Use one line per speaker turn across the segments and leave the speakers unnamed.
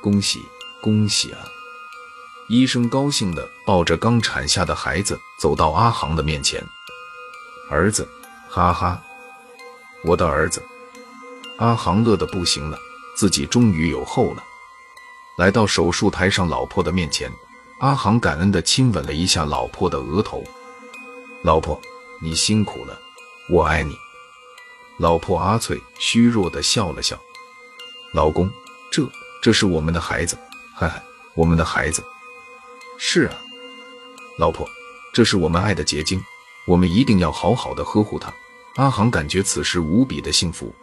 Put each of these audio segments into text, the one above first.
恭喜恭喜啊！医生高兴地抱着刚产下的孩子走到阿航的面前，儿子，哈哈，我的儿子！阿航乐得不行了，自己终于有后了。来到手术台上老婆的面前，阿航感恩地亲吻了一下老婆的额头。老婆，你辛苦了，我爱你。老婆阿翠虚弱地笑了笑。老公，这这是我们的孩子，嗨嗨，我们的孩子。是啊，老婆，这是我们爱的结晶，我们一定要好好的呵护它。阿航感觉此时无比的幸福。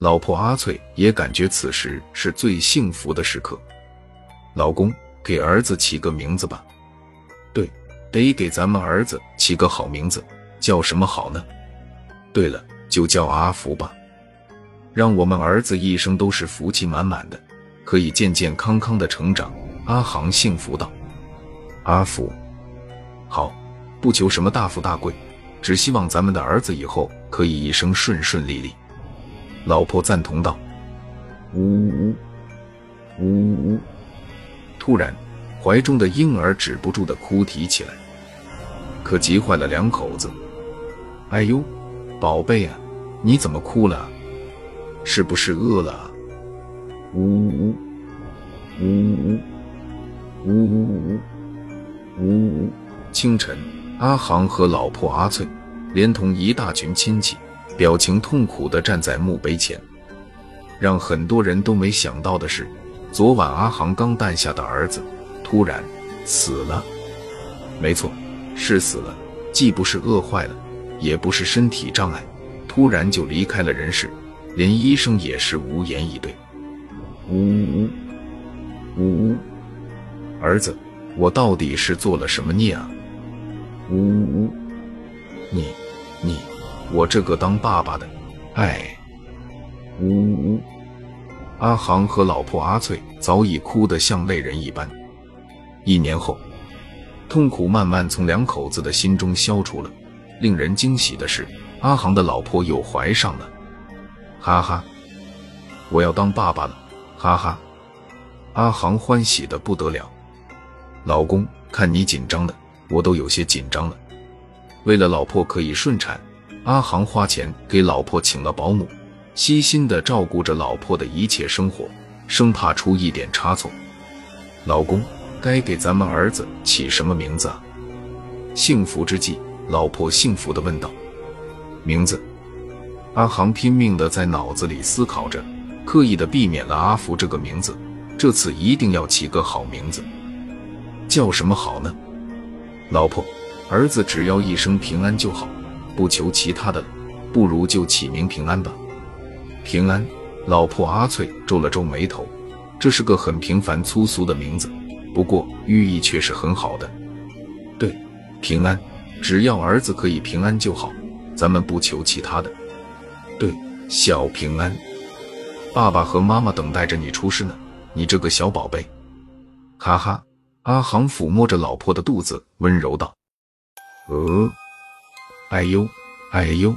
老婆阿翠也感觉此时是最幸福的时刻。老公，给儿子起个名字吧。对，得给咱们儿子起个好名字，叫什么好呢？对了，就叫阿福吧。让我们儿子一生都是福气满满的，可以健健康康的成长。阿航幸福道：“阿福，好，不求什么大富大贵，只希望咱们的儿子以后可以一生顺顺利利。”老婆赞同道：“呜呜呜呜呜！”突然，怀中的婴儿止不住的哭啼起来，可急坏了两口子。“哎呦，宝贝啊，你怎么哭了？是不是饿了？”呜呜呜呜呜呜呜呜呜。清晨，阿航和老婆阿翠，连同一大群亲戚，表情痛苦地站在墓碑前。让很多人都没想到的是，昨晚阿航刚诞下的儿子，突然死了。没错，是死了，既不是饿坏了，也不是身体障碍，突然就离开了人世，连医生也是无言以对。呜呜呜呜呜，儿子，我到底是做了什么孽啊？呜呜呜，你你。我这个当爸爸的，哎，呜呜呜！阿航和老婆阿翠早已哭得像泪人一般。一年后，痛苦慢慢从两口子的心中消除了。令人惊喜的是，阿航的老婆又怀上了。哈哈，我要当爸爸了！哈哈，阿航欢喜的不得了。老公，看你紧张的，我都有些紧张了。为了老婆可以顺产。阿航花钱给老婆请了保姆，悉心的照顾着老婆的一切生活，生怕出一点差错。老公，该给咱们儿子起什么名字啊？幸福之际，老婆幸福的问道。名字？阿航拼命的在脑子里思考着，刻意的避免了阿福这个名字。这次一定要起个好名字，叫什么好呢？老婆，儿子只要一生平安就好。不求其他的了，不如就起名平安吧。平安，老婆阿翠皱了皱眉头，这是个很平凡粗俗的名字，不过寓意却是很好的。对，平安，只要儿子可以平安就好，咱们不求其他的。对，小平安，爸爸和妈妈等待着你出世呢，你这个小宝贝。哈哈，阿航抚摸着老婆的肚子，温柔道：“呃。”哎呦，哎呦！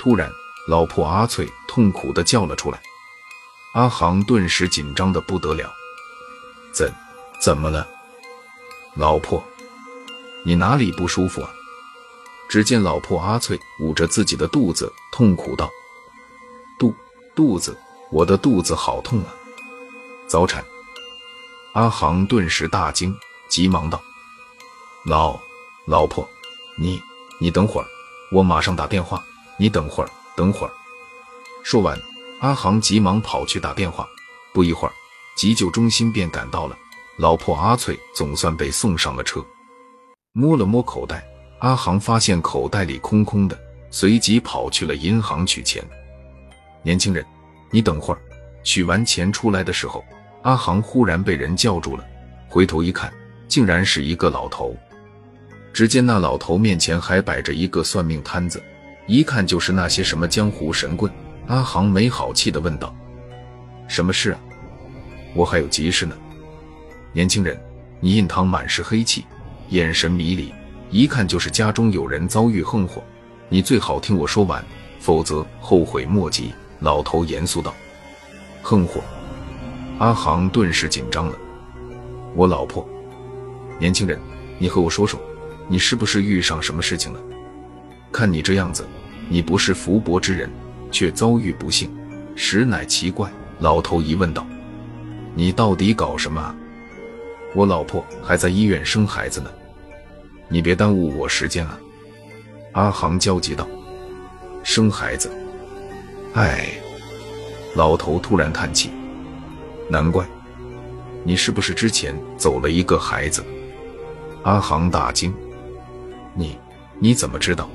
突然，老婆阿翠痛苦地叫了出来。阿航顿时紧张的不得了。怎，怎么了？老婆，你哪里不舒服啊？只见老婆阿翠捂着自己的肚子，痛苦道：“肚，肚子，我的肚子好痛啊！早产。”阿航顿时大惊，急忙道：“老，老婆，你……”你等会儿，我马上打电话。你等会儿，等会儿。说完，阿航急忙跑去打电话。不一会儿，急救中心便赶到了。老婆阿翠总算被送上了车。摸了摸口袋，阿航发现口袋里空空的，随即跑去了银行取钱。年轻人，你等会儿。取完钱出来的时候，阿航忽然被人叫住了。回头一看，竟然是一个老头。只见那老头面前还摆着一个算命摊子，一看就是那些什么江湖神棍。阿航没好气地问道：“什么事啊？我还有急事呢。”年轻人，你印堂满是黑气，眼神迷离，一看就是家中有人遭遇横祸。你最好听我说完，否则后悔莫及。”老头严肃道：“横祸？”阿航顿时紧张了。我老婆，年轻人，你和我说说，你是不是遇上什么事情了？看你这样子，你不是福薄之人，却遭遇不幸，实乃奇怪。老头疑问道：“你到底搞什么啊？”我老婆还在医院生孩子呢，你别耽误我时间啊！阿航焦急道：“生孩子？哎！”老头突然叹气：“难怪，你是不是之前走了一个孩子？”阿航大惊：“你你怎么知道？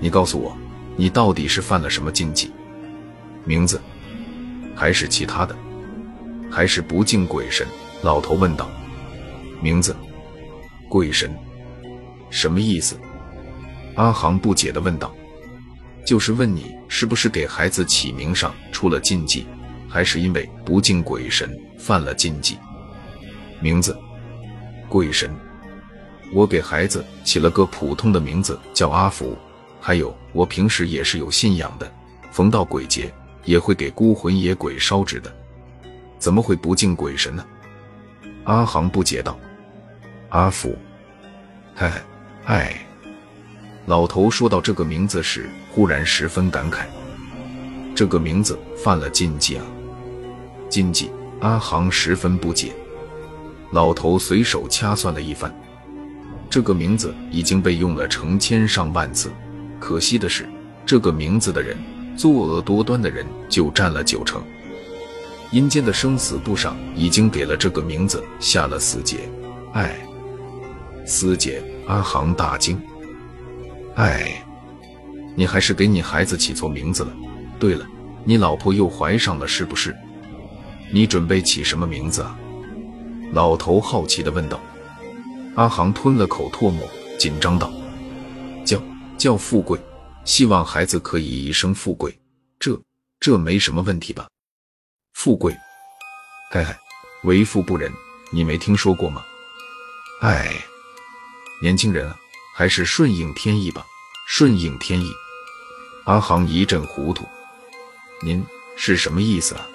你告诉我，你到底是犯了什么禁忌？名字，还是其他的？还是不敬鬼神？”老头问道：“名字，鬼神，什么意思？”阿航不解地问道：“就是问你是不是给孩子起名上出了禁忌，还是因为不敬鬼神犯了禁忌？”名字，鬼神，我给孩子起了个普通的名字叫阿福。还有，我平时也是有信仰的，逢到鬼节也会给孤魂野鬼烧纸的，怎么会不敬鬼神呢？阿航不解道：“阿福，嗨，哎。”老头说到这个名字时，忽然十分感慨：“这个名字犯了禁忌啊！”禁忌？阿航十分不解。老头随手掐算了一番，这个名字已经被用了成千上万次，可惜的是，这个名字的人，作恶多端的人就占了九成。阴间的生死簿上已经给了这个名字下了死结，哎，死结！阿航大惊，哎，你还是给你孩子起错名字了。对了，你老婆又怀上了是不是？你准备起什么名字啊？老头好奇地问道。阿航吞了口唾沫，紧张道：“叫叫富贵，希望孩子可以一生富贵，这这没什么问题吧？”富贵，嘿嘿，为富不仁，你没听说过吗？哎，年轻人啊，还是顺应天意吧，顺应天意。阿航一阵糊涂，您是什么意思啊？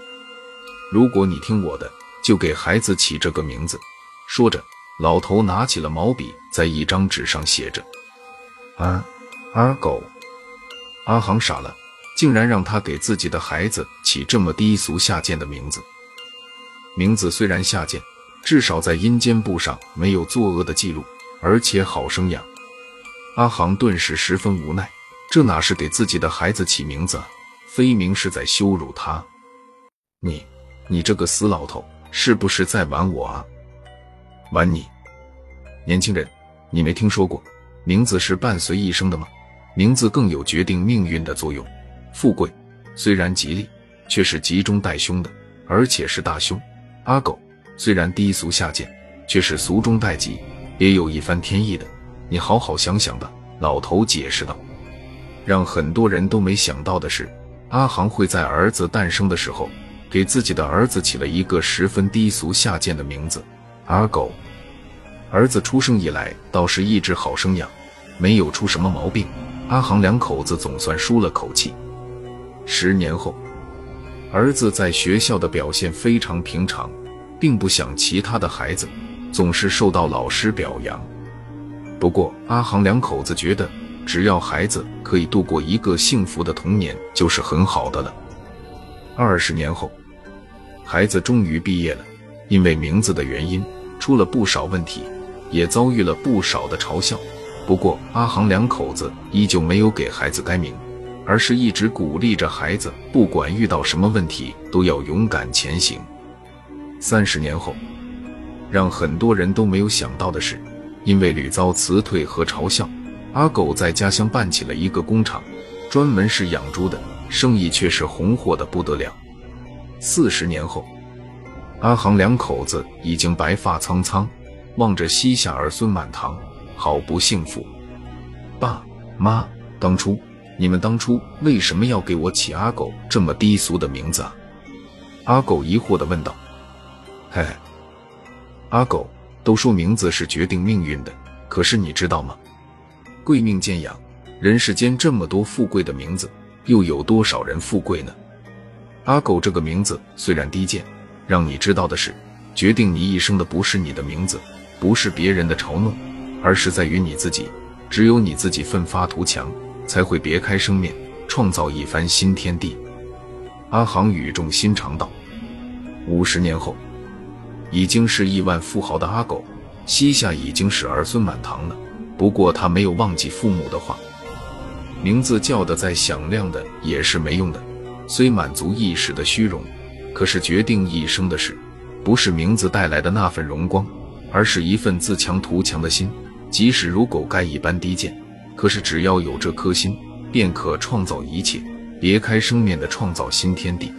如果你听我的，就给孩子起这个名字。说着，老头拿起了毛笔，在一张纸上写着：“阿阿狗。”阿航傻了。竟然让他给自己的孩子起这么低俗下贱的名字。名字虽然下贱，至少在阴间簿上没有作恶的记录，而且好生养。阿航顿时十分无奈，这哪是给自己的孩子起名字，分明是在羞辱他。你，你这个死老头，是不是在玩我啊？玩你？年轻人，你没听说过，名字是伴随一生的吗？名字更有决定命运的作用。富贵虽然吉利，却是吉中带凶的，而且是大凶。阿狗虽然低俗下贱，却是俗中带吉，也有一番天意的。你好好想想吧。”老头解释道。让很多人都没想到的是，阿航会在儿子诞生的时候，给自己的儿子起了一个十分低俗下贱的名字——阿狗。儿子出生以来倒是一直好生养，没有出什么毛病。阿航两口子总算舒了口气。十年后，儿子在学校的表现非常平常，并不像其他的孩子，总是受到老师表扬。不过，阿航两口子觉得，只要孩子可以度过一个幸福的童年，就是很好的了。二十年后，孩子终于毕业了，因为名字的原因，出了不少问题，也遭遇了不少的嘲笑。不过，阿航两口子依旧没有给孩子改名。而是一直鼓励着孩子，不管遇到什么问题，都要勇敢前行。三十年后，让很多人都没有想到的是，因为屡遭辞退和嘲笑，阿狗在家乡办起了一个工厂，专门是养猪的，生意却是红火的不得了。四十年后，阿航两口子已经白发苍苍，望着膝下儿孙满堂，好不幸福。爸妈，当初。你们当初为什么要给我起阿狗这么低俗的名字啊？阿狗疑惑地问道。嘿嘿，阿狗，都说名字是决定命运的，可是你知道吗？贵命贱养，人世间这么多富贵的名字，又有多少人富贵呢？阿狗这个名字虽然低贱，让你知道的是，决定你一生的不是你的名字，不是别人的嘲弄，而是在于你自己。只有你自己奋发图强，才会别开生面，创造一番新天地。阿航语重心长道：“五十年后，已经是亿万富豪的阿狗，膝下已经是儿孙满堂了。不过他没有忘记父母的话，名字叫得再响亮的也是没用的。虽满足一时的虚荣，可是决定一生的事，不是名字带来的那份荣光，而是一份自强图强的心。即使如狗盖一般低贱，可是只要有这颗心，便可创造一切。”别开生面的创造新天地。